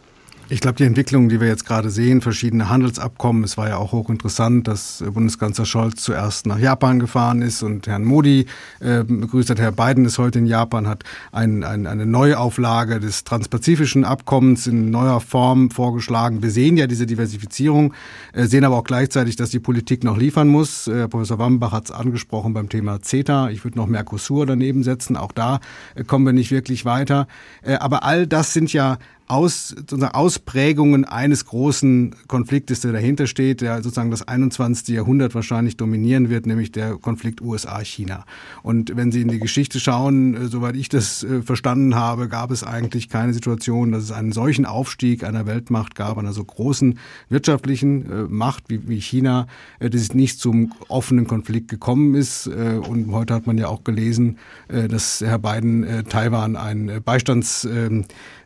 Ich glaube, die Entwicklungen, die wir jetzt gerade sehen, verschiedene Handelsabkommen, es war ja auch hochinteressant, dass Bundeskanzler Scholz zuerst nach Japan gefahren ist und Herrn Modi äh, begrüßt hat. Herr Biden ist heute in Japan, hat ein, ein, eine Neuauflage des transpazifischen Abkommens in neuer Form vorgeschlagen. Wir sehen ja diese Diversifizierung, äh, sehen aber auch gleichzeitig, dass die Politik noch liefern muss. Äh, Professor Wambach hat es angesprochen beim Thema CETA. Ich würde noch Mercosur daneben setzen. Auch da äh, kommen wir nicht wirklich weiter. Äh, aber all das sind ja aus, sozusagen Ausprägungen eines großen Konfliktes, der dahinter steht, der sozusagen das 21. Jahrhundert wahrscheinlich dominieren wird, nämlich der Konflikt USA-China. Und wenn Sie in die Geschichte schauen, äh, soweit ich das äh, verstanden habe, gab es eigentlich keine Situation, dass es einen solchen Aufstieg einer Weltmacht gab, einer so großen wirtschaftlichen äh, Macht wie, China, dass es nicht zum offenen Konflikt gekommen ist. Und heute hat man ja auch gelesen, dass Herr Biden Taiwan ein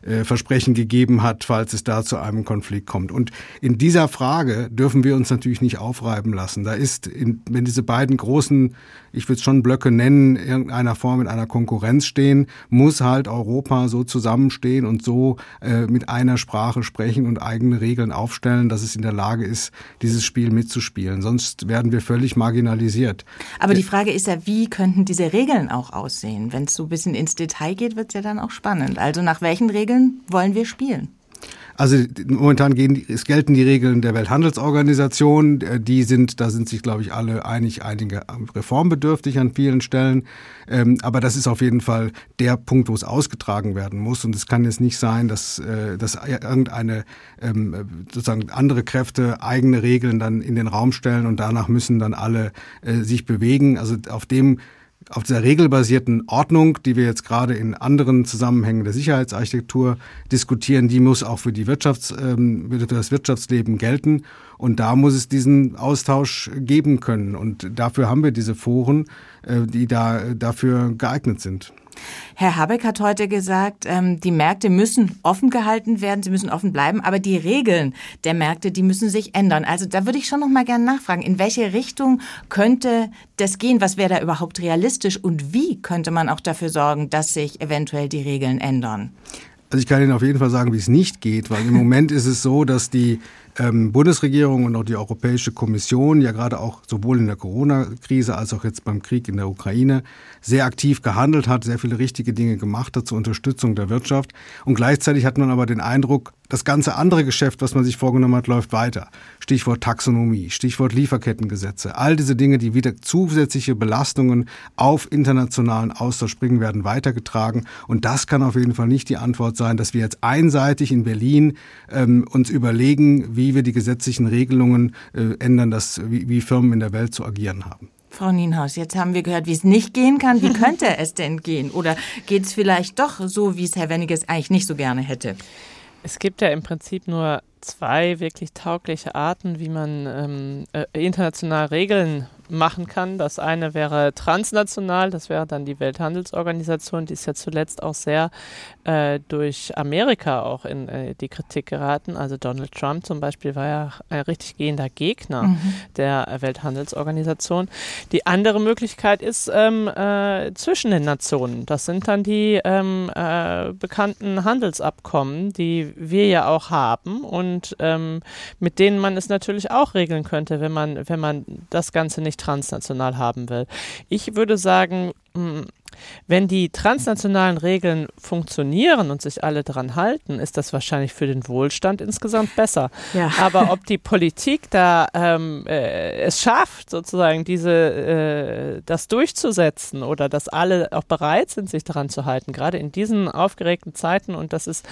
Beistandsversprechen ähm, gegeben hat, falls es da zu einem Konflikt kommt. Und in dieser Frage dürfen wir uns natürlich nicht aufreiben lassen. Da ist, in, wenn diese beiden großen, ich würde es schon Blöcke nennen, in irgendeiner Form in einer Konkurrenz stehen, muss halt Europa so zusammenstehen und so äh, mit einer Sprache sprechen und eigene Regeln aufstellen, dass es in der Lage ist, dieses Spiel mitzuspielen. Sonst werden wir völlig marginalisiert. Aber die Frage ist ja, wie könnten diese Regeln auch aussehen? Wenn es so ein bisschen ins Detail geht, wird es ja dann auch spannend. Also nach welchen Regeln wollen wir spielen? Also momentan gehen, es gelten die Regeln der Welthandelsorganisation. Die sind, da sind sich, glaube ich, alle einig, einige reformbedürftig an vielen Stellen. Ähm, aber das ist auf jeden Fall der Punkt, wo es ausgetragen werden muss. Und es kann jetzt nicht sein, dass, äh, dass irgendeine ähm, sozusagen andere Kräfte eigene Regeln dann in den Raum stellen und danach müssen dann alle äh, sich bewegen. Also auf dem auf dieser regelbasierten Ordnung, die wir jetzt gerade in anderen Zusammenhängen der Sicherheitsarchitektur diskutieren, die muss auch für, die Wirtschafts-, ähm, für das Wirtschaftsleben gelten. Und da muss es diesen Austausch geben können. Und dafür haben wir diese Foren, äh, die da dafür geeignet sind. Herr Habeck hat heute gesagt, ähm, die Märkte müssen offen gehalten werden, sie müssen offen bleiben, aber die Regeln der Märkte, die müssen sich ändern. Also da würde ich schon noch mal gerne nachfragen, in welche Richtung könnte das gehen? Was wäre da überhaupt realistisch und wie könnte man auch dafür sorgen, dass sich eventuell die Regeln ändern? Also ich kann Ihnen auf jeden Fall sagen, wie es nicht geht, weil im Moment ist es so, dass die ähm, Bundesregierung und auch die Europäische Kommission ja gerade auch sowohl in der Corona-Krise als auch jetzt beim Krieg in der Ukraine sehr aktiv gehandelt hat, sehr viele richtige Dinge gemacht hat zur Unterstützung der Wirtschaft. Und gleichzeitig hat man aber den Eindruck, das ganze andere Geschäft, was man sich vorgenommen hat, läuft weiter. Stichwort Taxonomie, Stichwort Lieferkettengesetze. All diese Dinge, die wieder zusätzliche Belastungen auf internationalen Austausch bringen, werden weitergetragen. Und das kann auf jeden Fall nicht die Antwort sein, dass wir jetzt einseitig in Berlin ähm, uns überlegen, wie wir die gesetzlichen Regelungen äh, ändern, dass, wie, wie Firmen in der Welt zu agieren haben. Frau Nienhaus, jetzt haben wir gehört, wie es nicht gehen kann. Wie könnte es denn gehen? Oder geht es vielleicht doch so, wie es Herr Wenniges eigentlich nicht so gerne hätte? Es gibt ja im Prinzip nur zwei wirklich taugliche Arten, wie man ähm, äh, international Regeln machen kann. Das eine wäre transnational, das wäre dann die Welthandelsorganisation, die ist ja zuletzt auch sehr äh, durch Amerika auch in äh, die Kritik geraten. Also Donald Trump zum Beispiel war ja ein richtig gehender Gegner mhm. der Welthandelsorganisation. Die andere Möglichkeit ist ähm, äh, zwischen den Nationen. Das sind dann die ähm, äh, bekannten Handelsabkommen, die wir ja auch haben und ähm, mit denen man es natürlich auch regeln könnte, wenn man, wenn man das Ganze nicht transnational haben will. Ich würde sagen, hm, Wenn die transnationalen Regeln funktionieren und sich alle daran halten, ist das wahrscheinlich für den Wohlstand insgesamt besser. Ja. Aber ob die Politik da ähm, äh, es schafft, sozusagen diese äh, das durchzusetzen oder dass alle auch bereit sind, sich daran zu halten, gerade in diesen aufgeregten Zeiten und das ist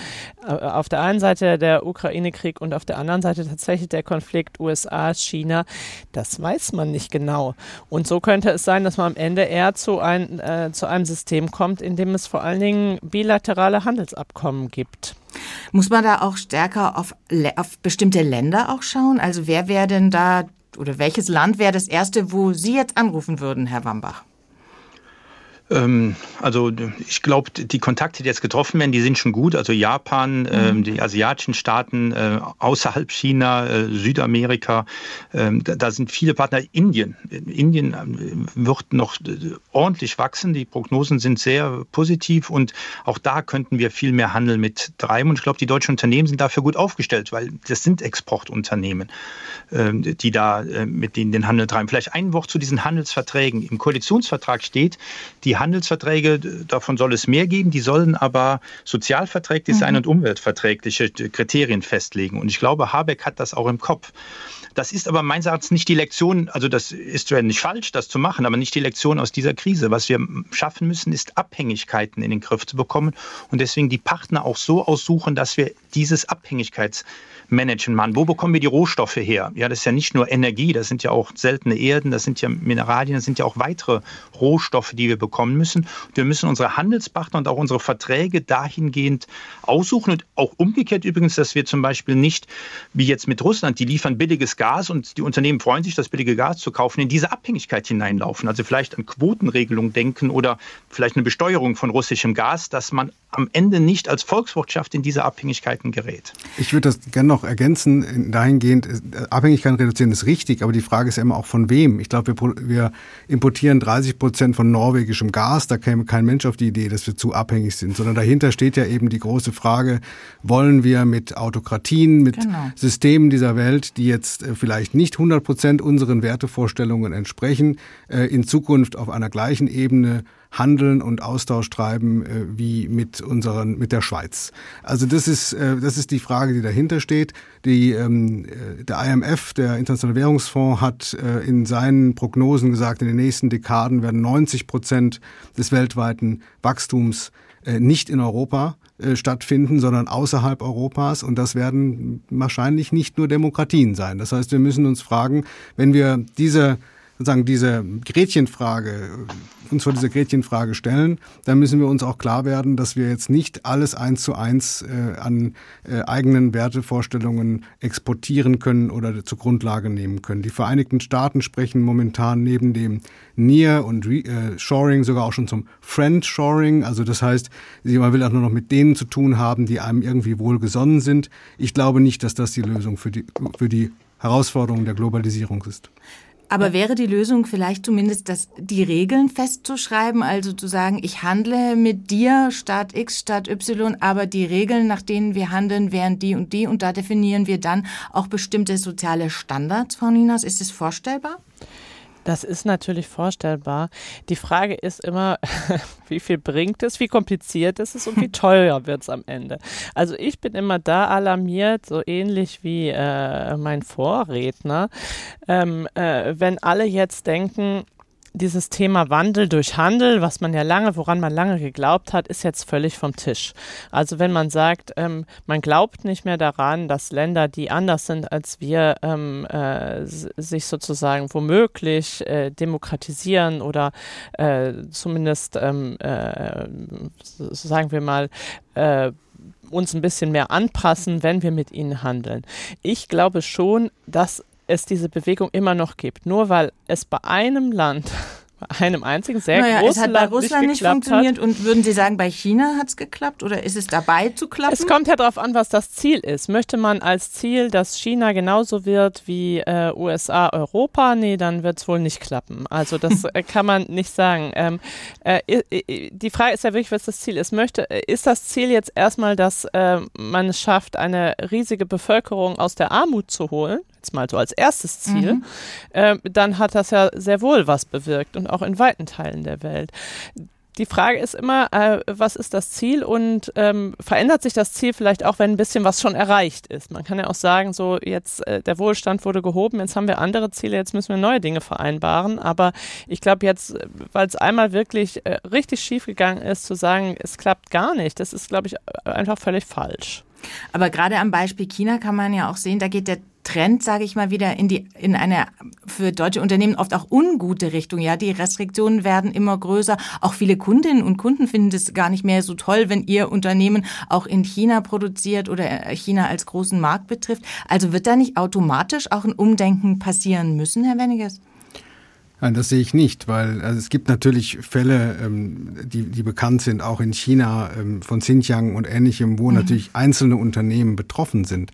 äh, auf der einen Seite der Ukraine-Krieg und auf der anderen Seite tatsächlich der Konflikt USA-China, das weiß man nicht genau. Und so könnte es sein, dass man am Ende eher zu, ein, äh, zu einem System kommt, in dem es vor allen Dingen bilaterale Handelsabkommen gibt. Muss man da auch stärker auf, auf bestimmte Länder auch schauen? Also wer wäre denn da oder welches Land wäre das erste, wo Sie jetzt anrufen würden, Herr Wambach? Ähm, also ich glaube, die Kontakte, die jetzt getroffen werden, die sind schon gut. Also Japan, ähm, mhm. die asiatischen Staaten äh, außerhalb China, äh, Südamerika, ähm, da, sind viele Partner. Indien, Indien wird noch äh, ordentlich wachsen. Die Prognosen sind sehr positiv und auch da könnten wir viel mehr Handel mit treiben. Und ich glaube, die deutschen Unternehmen sind dafür gut aufgestellt, weil das sind Exportunternehmen, die da mit denen den Handel treiben. Vielleicht ein Wort zu diesen Handelsverträgen. Im Koalitionsvertrag steht, die Handelsverträge, davon soll es mehr geben, die sollen aber sozialverträglich sein mhm. und umweltverträgliche Kriterien festlegen. Und ich glaube, Habeck hat das auch im Kopf. Das ist aber meines Erachtens nicht die Lektion, also das ist zwar nicht falsch, das zu machen, aber nicht die Lektion aus dieser Krise. Was wir schaffen müssen, ist Abhängigkeiten in den Griff zu bekommen und deswegen die Partner auch so aussuchen, dass wir dieses Abhängigkeits managen man? Wo bekommen wir die Rohstoffe her? Ja, das ist ja nicht nur Energie, das sind ja auch seltene Erden, das sind ja Mineralien, das sind ja auch weitere Rohstoffe, die wir bekommen müssen. Wir müssen unsere Handelspartner und auch unsere Verträge dahingehend aussuchen und auch umgekehrt übrigens, dass wir zum Beispiel nicht, wie jetzt mit Russland, die liefern billiges Gas und die Unternehmen freuen sich, das billige Gas zu kaufen, in diese Abhängigkeit hineinlaufen. Also vielleicht an Quotenregelung denken oder vielleicht eine Besteuerung von russischem Gas, dass man am Ende nicht als Volkswirtschaft in diese Abhängigkeiten gerät. Ich würde das gerne noch ergänzen, dahingehend, äh, Abhängigkeiten reduzieren ist richtig, aber die Frage ist ja immer auch von wem. Ich glaube, wir, wir importieren 30 Prozent von norwegischem Gas, da käme kein Mensch auf die Idee, dass wir zu abhängig sind, sondern dahinter steht ja eben die große Frage, wollen wir mit Autokratien, mit genau. Systemen dieser Welt, die jetzt äh, vielleicht nicht 100 Prozent unseren Wertevorstellungen entsprechen, äh, in Zukunft auf einer gleichen Ebene handeln und Austausch treiben äh, wie mit unseren mit der Schweiz. Also das ist äh, das ist die Frage, die dahinter steht. Die ähm, äh, der IMF, der Internationale Währungsfonds, hat in seinen Prognosen gesagt, in den nächsten Dekaden werden 90 Prozent des weltweiten Wachstums nicht in Europa äh, stattfinden, sondern außerhalb Europas. Und das werden wahrscheinlich nicht nur Demokratien sein. Das heißt, wir müssen uns fragen, wenn wir diese sozusagen diese Gretchenfrage, uns vor dieser Gretchenfrage stellen, dann müssen wir uns auch klar werden, dass wir jetzt nicht alles eins zu eins äh, an äh, eigenen Wertevorstellungen exportieren können oder zur Grundlage nehmen können. Die Vereinigten Staaten sprechen momentan neben dem Near und Re äh, Shoring sogar auch schon zum Friend Shoring. Also das heißt, man will auch nur noch mit denen zu tun haben, die einem irgendwie wohlgesonnen sind. Ich glaube nicht, dass das die Lösung für die, für die Herausforderungen der Globalisierung ist. Aber ja. wäre die Lösung vielleicht zumindest, dass die Regeln festzuschreiben, also zu sagen, ich handle mit dir statt X statt Y, aber die Regeln, nach denen wir handeln, wären die und die und da definieren wir dann auch bestimmte soziale Standards, Frau Ninas. Ist es vorstellbar? Das ist natürlich vorstellbar. Die Frage ist immer, wie viel bringt es, wie kompliziert ist es und wie teuer wird es am Ende. Also ich bin immer da alarmiert, so ähnlich wie äh, mein Vorredner, ähm, äh, wenn alle jetzt denken, dieses Thema Wandel durch Handel, was man ja lange, woran man lange geglaubt hat, ist jetzt völlig vom Tisch. Also wenn man sagt, ähm, man glaubt nicht mehr daran, dass Länder, die anders sind als wir, ähm, äh, sich sozusagen womöglich äh, demokratisieren oder äh, zumindest, ähm, äh, sagen wir mal, äh, uns ein bisschen mehr anpassen, wenn wir mit ihnen handeln. Ich glaube schon, dass es diese Bewegung immer noch gibt. Nur weil es bei einem Land einem einzigen sehr naja, großen es hat bei Russland nicht, nicht funktioniert hat. und würden Sie sagen, bei China hat es geklappt oder ist es dabei zu klappen? Es kommt ja darauf an, was das Ziel ist. Möchte man als Ziel, dass China genauso wird wie äh, USA, Europa? Nee, dann wird es wohl nicht klappen. Also das äh, kann man nicht sagen. Ähm, äh, die Frage ist ja wirklich, was das Ziel ist. Möchte, äh, ist das Ziel jetzt erstmal, dass äh, man es schafft, eine riesige Bevölkerung aus der Armut zu holen? Jetzt mal so als erstes Ziel. Mhm. Ähm, dann hat das ja sehr wohl was bewirkt und auch in weiten Teilen der Welt. die Frage ist immer, äh, was ist das Ziel und ähm, verändert sich das Ziel vielleicht auch, wenn ein bisschen was schon erreicht ist? Man kann ja auch sagen, so jetzt äh, der Wohlstand wurde gehoben, jetzt haben wir andere Ziele, jetzt müssen wir neue Dinge vereinbaren. Aber ich glaube jetzt, weil es einmal wirklich äh, richtig schief gegangen ist, zu sagen, es klappt gar nicht, das ist, glaube ich, einfach völlig falsch. Aber gerade am Beispiel China kann man ja auch sehen, da geht der Trend, sage ich mal, wieder in die in eine für deutsche Unternehmen oft auch ungute Richtung. Ja, die Restriktionen werden immer größer. Auch viele Kundinnen und Kunden finden es gar nicht mehr so toll, wenn ihr Unternehmen auch in China produziert oder China als großen Markt betrifft. Also wird da nicht automatisch auch ein Umdenken passieren müssen, Herr Weniges? Nein, das sehe ich nicht, weil also es gibt natürlich Fälle, ähm, die, die bekannt sind, auch in China ähm, von Xinjiang und ähnlichem, wo mhm. natürlich einzelne Unternehmen betroffen sind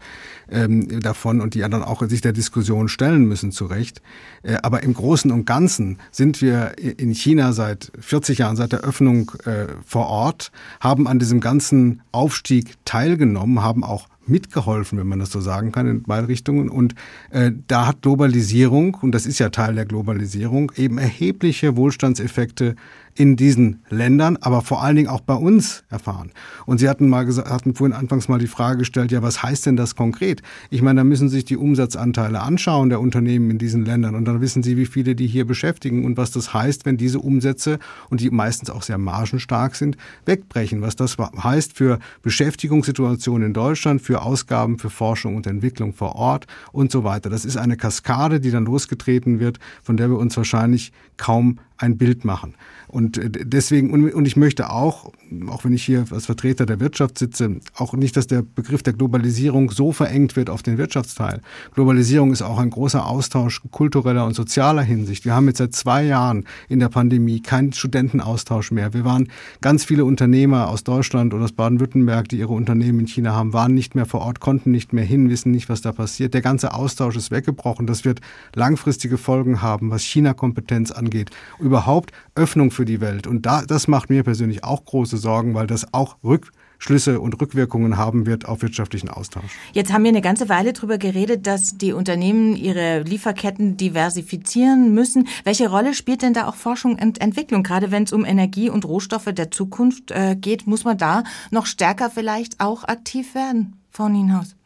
ähm, davon und die dann auch sich der Diskussion stellen müssen, zu Recht. Äh, aber im Großen und Ganzen sind wir in China seit 40 Jahren, seit der Öffnung äh, vor Ort, haben an diesem ganzen Aufstieg teilgenommen, haben auch mitgeholfen, wenn man das so sagen kann, in beide Richtungen. Und äh, da hat Globalisierung, und das ist ja Teil der Globalisierung, eben erhebliche Wohlstandseffekte in diesen Ländern, aber vor allen Dingen auch bei uns erfahren. Und Sie hatten mal gesagt, hatten vorhin anfangs mal die Frage gestellt, ja, was heißt denn das konkret? Ich meine, da müssen Sie sich die Umsatzanteile anschauen der Unternehmen in diesen Ländern und dann wissen Sie, wie viele die hier beschäftigen und was das heißt, wenn diese Umsätze und die meistens auch sehr margenstark sind, wegbrechen. Was das heißt für Beschäftigungssituationen in Deutschland, für Ausgaben für Forschung und Entwicklung vor Ort und so weiter. Das ist eine Kaskade, die dann losgetreten wird, von der wir uns wahrscheinlich kaum ein Bild machen. Und äh, deswegen, und ich möchte auch, auch wenn ich hier als Vertreter der Wirtschaft sitze, auch nicht, dass der Begriff der Globalisierung so verengt wird auf den Wirtschaftsteil. Globalisierung ist auch ein großer Austausch kultureller und sozialer Hinsicht. Wir haben jetzt seit zwei Jahren in der Pandemie keinen Studentenaustausch mehr. Wir waren ganz viele Unternehmer aus Deutschland oder aus Baden-Württemberg, die ihre Unternehmen in China haben, waren nicht mehr vor Ort, konnten nicht mehr hin, wissen nicht, was da passiert. Der ganze Austausch ist weggebrochen. Das wird langfristige Folgen haben, was China-Kompetenz angeht. Überhaupt Öffnung für die Welt. Und da, das macht mir persönlich auch große Sorgen, weil das auch Rückschlüsse und Rückwirkungen haben wird auf wirtschaftlichen Austausch. Jetzt haben wir eine ganze Weile darüber geredet, dass die Unternehmen ihre Lieferketten diversifizieren müssen. Welche Rolle spielt denn da auch Forschung und Entwicklung? Gerade wenn es um Energie und Rohstoffe der Zukunft äh, geht, muss man da noch stärker vielleicht auch aktiv werden, Frau Nienhaus?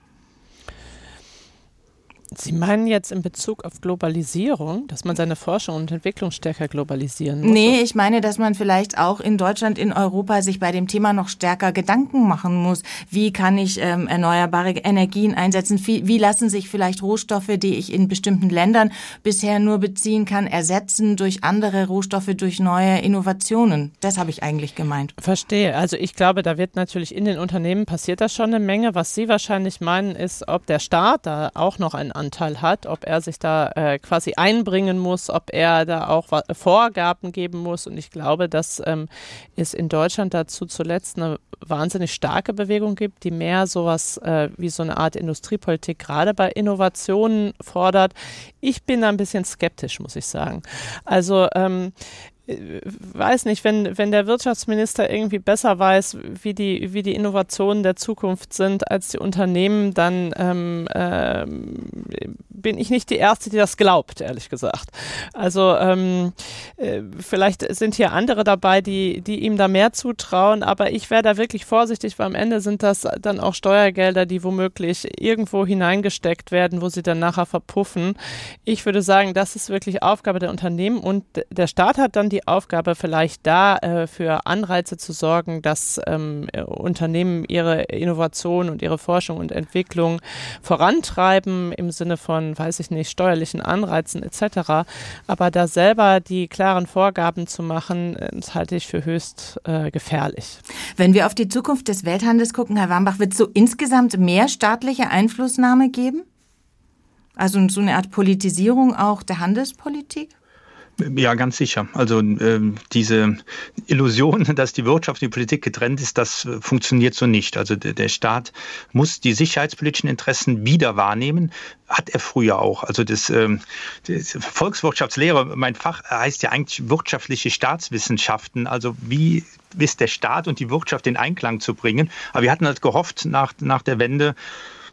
Sie meinen jetzt in Bezug auf Globalisierung, dass man seine Forschung und Entwicklung stärker globalisieren muss? Nee, ich meine, dass man vielleicht auch in Deutschland, in Europa sich bei dem Thema noch stärker Gedanken machen muss. Wie kann ich ähm, erneuerbare Energien einsetzen? Wie, wie lassen sich vielleicht Rohstoffe, die ich in bestimmten Ländern bisher nur beziehen kann, ersetzen durch andere Rohstoffe, durch neue Innovationen? Das habe ich eigentlich gemeint. Verstehe. Also ich glaube, da wird natürlich in den Unternehmen passiert das schon eine Menge. Was Sie wahrscheinlich meinen, ist, ob der Staat da auch noch ein Anteil hat, ob er sich da äh, quasi einbringen muss, ob er da auch Vorgaben geben muss. Und ich glaube, dass ähm, es in Deutschland dazu zuletzt eine wahnsinnig starke Bewegung gibt, die mehr sowas äh, wie so eine Art Industriepolitik gerade bei Innovationen fordert. Ich bin da ein bisschen skeptisch, muss ich sagen. Also ähm, weiß nicht, wenn, wenn der Wirtschaftsminister irgendwie besser weiß, wie die, wie die Innovationen der Zukunft sind als die Unternehmen, dann ähm, ähm, bin ich nicht die Erste, die das glaubt, ehrlich gesagt. Also ähm, äh, vielleicht sind hier andere dabei, die, die ihm da mehr zutrauen, aber ich wäre da wirklich vorsichtig, weil am Ende sind das dann auch Steuergelder, die womöglich irgendwo hineingesteckt werden, wo sie dann nachher verpuffen. Ich würde sagen, das ist wirklich Aufgabe der Unternehmen und der Staat hat dann die Aufgabe, vielleicht da äh, für Anreize zu sorgen, dass ähm, Unternehmen ihre Innovation und ihre Forschung und Entwicklung vorantreiben im Sinne von, weiß ich nicht, steuerlichen Anreizen etc. Aber da selber die klaren Vorgaben zu machen, äh, das halte ich für höchst äh, gefährlich. Wenn wir auf die Zukunft des Welthandels gucken, Herr Warmbach, wird es so insgesamt mehr staatliche Einflussnahme geben? Also so eine Art Politisierung auch der Handelspolitik? Ja, ganz sicher. Also äh, diese Illusion, dass die Wirtschaft und die Politik getrennt ist, das äh, funktioniert so nicht. Also der, der Staat muss die sicherheitspolitischen Interessen wieder wahrnehmen. Hat er früher auch. Also das, äh, das Volkswirtschaftslehre, mein Fach heißt ja eigentlich wirtschaftliche Staatswissenschaften. Also wie ist der Staat und die Wirtschaft in Einklang zu bringen. Aber wir hatten halt gehofft nach, nach der Wende,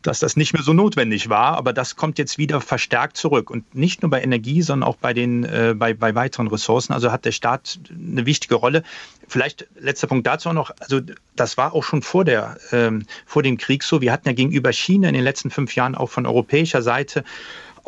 dass das nicht mehr so notwendig war. Aber das kommt jetzt wieder verstärkt zurück. Und nicht nur bei Energie, sondern auch bei, den, äh, bei, bei weiteren Ressourcen. Also hat der Staat eine wichtige Rolle. Vielleicht letzter Punkt dazu auch noch. Also das war auch schon vor, der, ähm, vor dem Krieg so. Wir hatten ja gegenüber China in den letzten fünf Jahren auch von europäischer Seite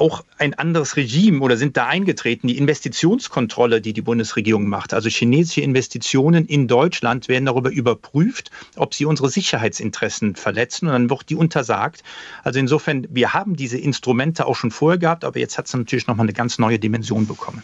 auch ein anderes Regime oder sind da eingetreten. Die Investitionskontrolle, die die Bundesregierung macht, also chinesische Investitionen in Deutschland, werden darüber überprüft, ob sie unsere Sicherheitsinteressen verletzen und dann wird die untersagt. Also insofern, wir haben diese Instrumente auch schon vorher gehabt, aber jetzt hat es natürlich nochmal eine ganz neue Dimension bekommen.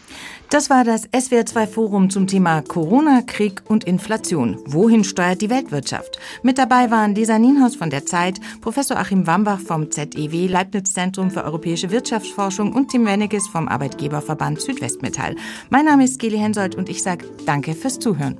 Das war das SWR2-Forum zum Thema Corona, Krieg und Inflation. Wohin steuert die Weltwirtschaft? Mit dabei waren Lisa Nienhaus von der Zeit, Professor Achim Wambach vom ZEW, Leibniz Zentrum für Europäische Wirtschaft, Wirtschaftsforschung und Tim Wenniges vom Arbeitgeberverband Südwestmetall. Mein Name ist Geli Hensoldt und ich sage danke fürs Zuhören.